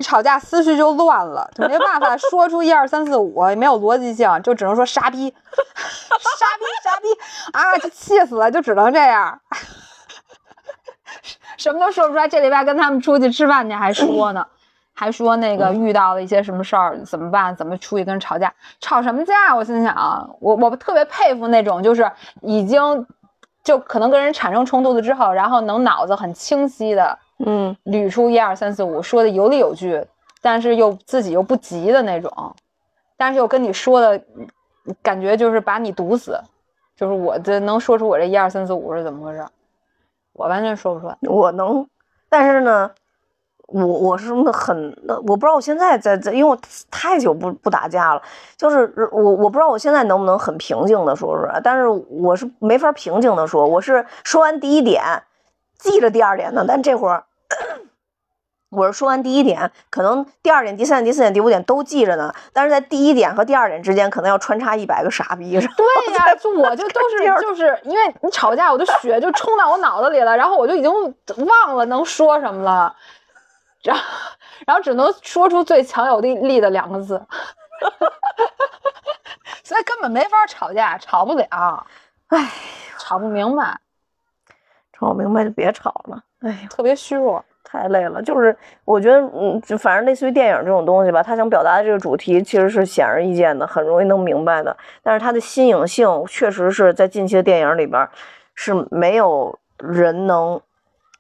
Speaker 2: 吵架思绪就乱了，就没办法说出一二三四五，也没有逻辑性，就只能说傻逼，傻逼，傻逼啊！就气死了，就只能这样，什么都说不出来。这礼拜跟他们出去吃饭去，还说呢，还说那个遇到了一些什么事儿怎么办？怎么出去跟人吵架？吵什么架？我心想，我我特别佩服那种，就是已经就可能跟人产生冲突了之后，然后能脑子很清晰的。
Speaker 1: 嗯，
Speaker 2: 捋出一二三四五，说的有理有据，但是又自己又不急的那种，但是又跟你说的，感觉就是把你堵死，就是我这能说出我这一二三四五是怎么回事，我完全说不出来。
Speaker 1: 我能，但是呢，我我是很，我不知道我现在在在，因为我太久不不打架了，就是我我不知道我现在能不能很平静的说出来，但是我是没法平静的说，我是说完第一点，记着第二点呢，但这会儿。我是说完第一点，可能第二点、第三点、第四点、第五点都记着呢，但是在第一点和第二点之间，可能要穿插一百个傻逼。
Speaker 2: 对呀，就我就 都是就是 因为你吵架，我的血就冲到我脑子里了，然后我就已经忘了能说什么了，然后然后只能说出最强有力的两个字，所以根本没法吵架，吵不了，
Speaker 1: 哎，
Speaker 2: 吵不明白，
Speaker 1: 吵明白就别吵了。哎呀，
Speaker 2: 特别虚弱，
Speaker 1: 太累了。就是我觉得，嗯，就反正类似于电影这种东西吧，他想表达的这个主题其实是显而易见的，很容易能明白的。但是他的新颖性确实是在近期的电影里边是没有人能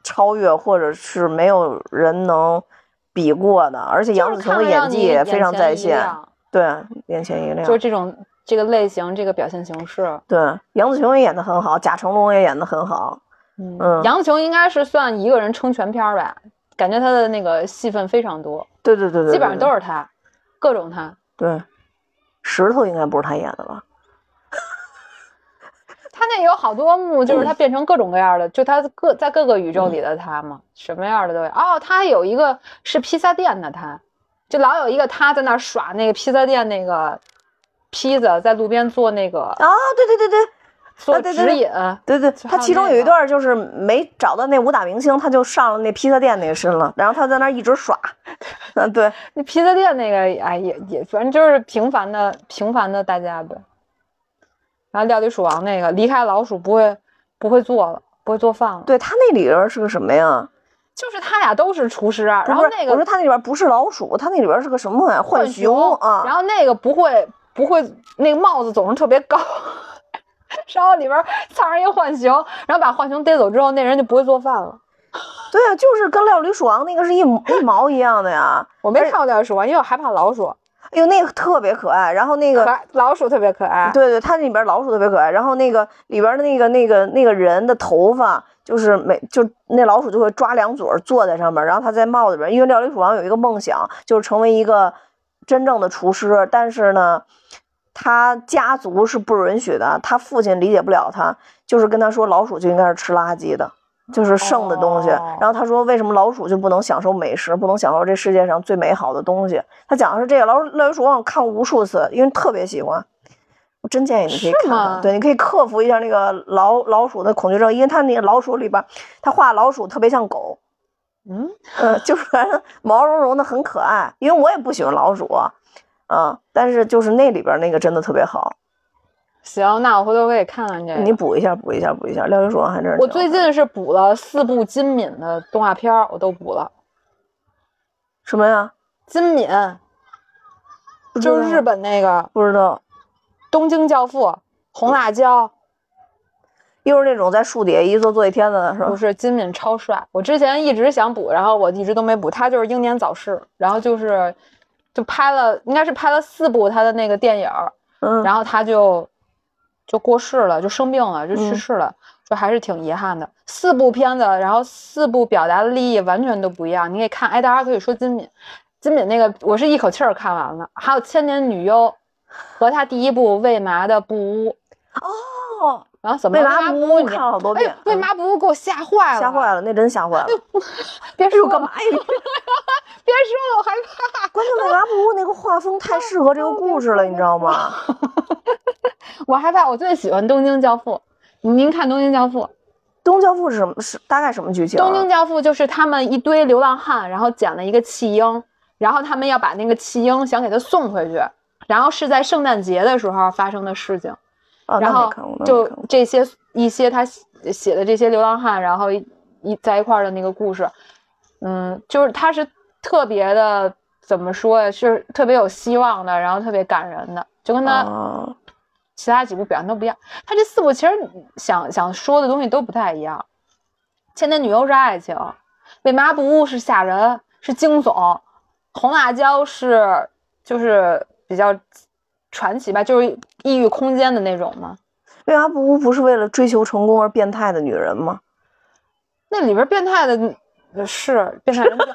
Speaker 1: 超越，或者是没有人能比过的。而且杨紫琼的演技也非常在线，对，眼前一亮。
Speaker 2: 就是这种这个类型，这个表现形式。
Speaker 1: 对，杨紫琼也演得很好，贾成龙也演得很好。
Speaker 2: 嗯，杨紫琼应该是算一个人撑全片儿吧，感觉她的那个戏份非常多。
Speaker 1: 对对对对，
Speaker 2: 基本上都是她，各种她。
Speaker 1: 对，石头应该不是她演的吧？
Speaker 2: 他那有好多幕，就是他变成各种各样的，就他各在各个宇宙里的他嘛，什么样的都有。哦，他有一个是披萨店的，他就老有一个他在那耍那个披萨店那个披萨，在路边做那个。
Speaker 1: 哦，对对对对。
Speaker 2: 做指引，
Speaker 1: 对对，他其中有一段就是没找到那武打明星，他就上了那披萨店那个身了，然后他在那一直耍，嗯，对，
Speaker 2: 那披萨店那个，哎，也也反正就是平凡的平凡的大家呗。然后料理鼠王那个离开老鼠不会不会做了，不会做饭了。
Speaker 1: 对他那里边是个什么呀？
Speaker 2: 就是他俩都是厨师，然后那个
Speaker 1: 我说他那里边不是老鼠，他那里边是个什么呀？浣
Speaker 2: 熊
Speaker 1: 啊。
Speaker 2: 然后那个不会不会那个帽子总是特别高。然后里边藏着一个浣熊，然后把浣熊逮走之后，那人就不会做饭了。
Speaker 1: 对啊，就是跟料理鼠王那个是一一毛一样的呀。
Speaker 2: 我没看过料理鼠王，因为我害怕老鼠。
Speaker 1: 哎呦，那个特别可爱。然后那个
Speaker 2: 老鼠特别可爱。
Speaker 1: 对对，它里边老鼠特别可爱。然后那个里边的那个那个那个人的头发，就是每就那老鼠就会抓两撮坐在上面，然后它在帽子里边。因为料理鼠王有一个梦想，就是成为一个真正的厨师，但是呢。他家族是不允许的，他父亲理解不了他，就是跟他说老鼠就应该是吃垃圾的，就是剩的东西。然后他说为什么老鼠就不能享受美食，不能享受这世界上最美好的东西？他讲的是这个。老鼠老鼠我看无数次，因为特别喜欢。我真建议你可以看，对，你可以克服一下那个老老鼠的恐惧症，因为他那个老鼠里边，他画老鼠特别像狗，
Speaker 2: 嗯，
Speaker 1: 呃，就是 毛茸茸的很可爱。因为我也不喜欢老鼠。啊！但是就是那里边那个真的特别好，
Speaker 2: 行，那我回头可以看看这个。
Speaker 1: 你补一下，补一下，补一下。廖一爽还真是。
Speaker 2: 我最近是补了四部金敏的动画片，我都补了。
Speaker 1: 什么呀？
Speaker 2: 金敏，就是日本那个。
Speaker 1: 不知道。
Speaker 2: 东京教父，红辣椒。
Speaker 1: 又是那种在树底下一坐坐一天的，是吧？
Speaker 2: 不是，金敏超帅。我之前一直想补，然后我一直都没补。他就是英年早逝，然后就是，就拍了，应该是拍了四部他的那个电影
Speaker 1: 嗯，
Speaker 2: 然后他就就过世了，就生病了，就去世了，就还是挺遗憾的。四部片子，然后四部表达的利益完全都不一样。你可以看，哎，大家可以说金敏，金敏那个我是一口气儿看完了。还有《千年女优》和他第一部《未麻的布屋》
Speaker 1: 哦。
Speaker 2: 然后怎么？
Speaker 1: 为嘛不误看了好多遍？
Speaker 2: 为嘛不误给我吓坏了？
Speaker 1: 吓坏了，那真吓坏了！
Speaker 2: 别说
Speaker 1: 干嘛呀？别说
Speaker 2: 了，我害怕。
Speaker 1: 关键为嘛不误那个画风太适合这个 故事了，你知道吗？
Speaker 2: 我害怕。我最喜欢《东京教父》。您看《东京教父》？
Speaker 1: 《东京教父》是什么？是大概什么剧情？
Speaker 2: 《东京教父》就是他们一堆流浪汉，然后捡了一个弃婴，然后他们要把那个弃婴想给他送回去，然后是在圣诞节的时候发生的事情。然后就这些一些他写的这些流浪汉，然后一在一块儿的那个故事，嗯，就是他是特别的怎么说呀？是特别有希望的，然后特别感人的，就跟他其他几部表现都不一样。他这四部其实想想说的东西都不太一样。千年女优是爱情，为嘛不误是吓人，是惊悚，红辣椒是就是比较。传奇吧，就是异域空间的那种吗？
Speaker 1: 为啥不不是为了追求成功而变态的女人吗？
Speaker 2: 那里边变态的是变态人，就那个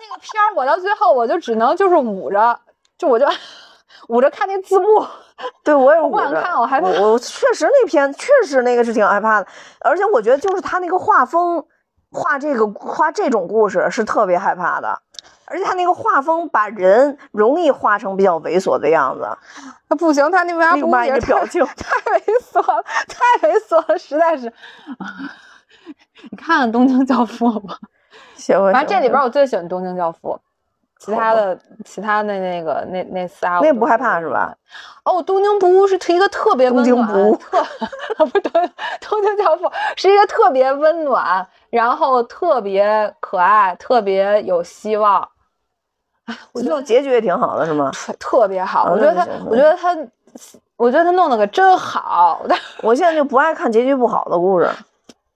Speaker 2: 那个片儿，我到最后我就只能就是捂着，就我就 捂着看那字幕。
Speaker 1: 对我也
Speaker 2: 不敢看，我害怕。
Speaker 1: 我确实那片确实那个是挺害怕的，而且我觉得就是他那个画风画这个画这种故事是特别害怕的。而且他那个画风把人容易画成比较猥琐的样子，
Speaker 2: 他不行，他那为啥不
Speaker 1: 也表情
Speaker 2: 太猥琐了，太猥琐了，实在是。你看看《东京教父》吧，
Speaker 1: 行，
Speaker 2: 反正这里边我最喜欢《东京教父》，其他的其他的那个那那仨，
Speaker 1: 那不害怕是吧？
Speaker 2: 哦，《东京不误》是一个特别温暖，特 不对，《东京教父》是一个特别温暖，然后特别可爱，特别有希望。
Speaker 1: 我觉得结局也挺好的，是吗？
Speaker 2: 特别好，我觉得他，我觉得他，我觉得他弄的可真好。
Speaker 1: 我现在就不爱看结局不好的故事，《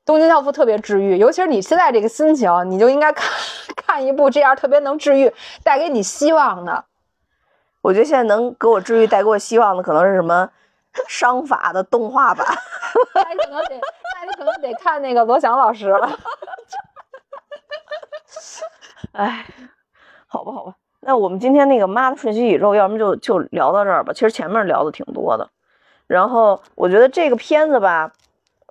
Speaker 2: 东京教父》特别治愈，尤其是你现在这个心情，你就应该看 看一部这样特别能治愈、带给你希望的。
Speaker 1: 我觉得现在能给我治愈、带给我希望的，可能是什么商法的动画版。
Speaker 2: 那你可能得，那你可能得看那个罗翔老师了。
Speaker 1: 哎，好吧，好吧。那我们今天那个妈的瞬息宇宙，要么就就聊到这儿吧。其实前面聊的挺多的，然后我觉得这个片子吧，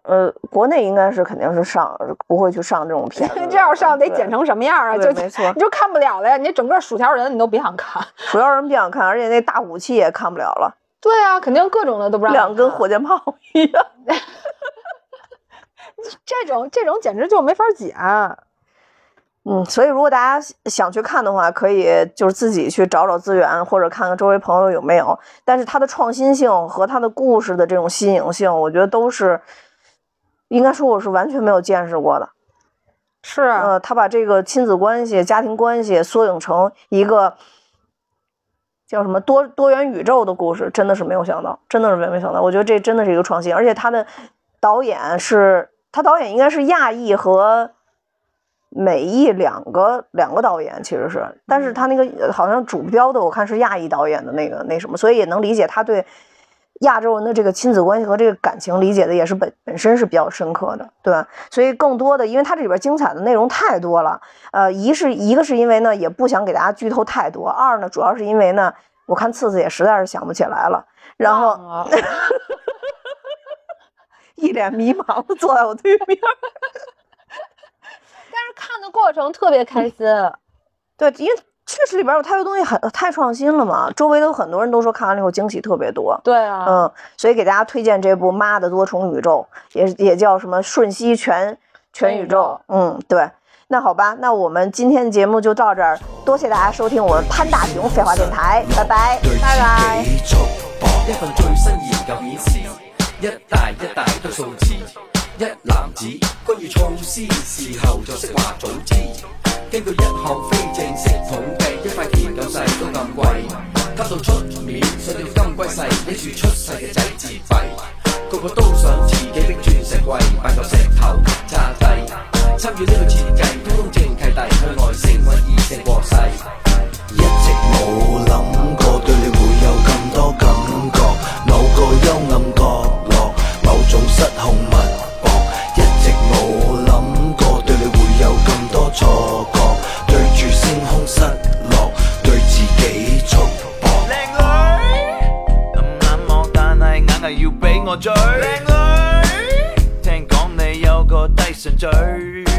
Speaker 1: 呃，国内应该是肯定是上不会去上这种片子。
Speaker 2: 这要上得剪成什么样啊？就
Speaker 1: 没错，
Speaker 2: 你就看不了了呀！你整个薯条人你都别想看，
Speaker 1: 薯条人不想看，而且那大武器也看不了了。
Speaker 2: 对啊，肯定各种的都不让。
Speaker 1: 两根火箭炮一样，
Speaker 2: 这种这种简直就没法剪。
Speaker 1: 嗯，所以如果大家想去看的话，可以就是自己去找找资源，或者看看周围朋友有没有。但是它的创新性和它的故事的这种新颖性，我觉得都是应该说我是完全没有见识过的。
Speaker 2: 是，
Speaker 1: 呃，他把这个亲子关系、家庭关系缩影成一个叫什么多多元宇宙的故事，真的是没有想到，真的是没有想到。我觉得这真的是一个创新，而且他的导演是他导演应该是亚裔和。美裔两个两个导演其实是，但是他那个好像主标的我看是亚裔导演的那个那什么，所以也能理解他对亚洲人的这个亲子关系和这个感情理解的也是本本身是比较深刻的，对吧？所以更多的，因为它这里边精彩的内容太多了，呃，一是一个是因为呢也不想给大家剧透太多，二呢主要是因为呢我看次次也实在是想不起来了，然后 一脸迷茫的坐在我对面。
Speaker 2: 看的过程特别开心，
Speaker 1: 对，因为确实里边有太多东西很太创新了嘛，周围都有很多人都说看完了以后惊喜特别多。
Speaker 2: 对啊，
Speaker 1: 嗯，所以给大家推荐这部《妈的多重宇宙》，也也叫什么《瞬息全全宇宙》。嗯，对。那好吧，那我们今天的节目就到这儿，多谢大家收听我们潘大熊废话电台，拜拜，
Speaker 2: 拜拜。
Speaker 3: 一男子，君如创思时候就识话早知。经过一项非正式统计，一块田咁细都咁贵，吸到出面上掉金龟世，呢处出世嘅仔自闭，个个都想自己逼钻石贵，扮嚿石头炸低。参与呢个设计，通通正契弟，去外星搵异性过世。
Speaker 4: 一直冇谂过对你会有咁多感觉，某个幽暗角落，某种失控。
Speaker 5: 靓女，听讲你有个低唇嘴。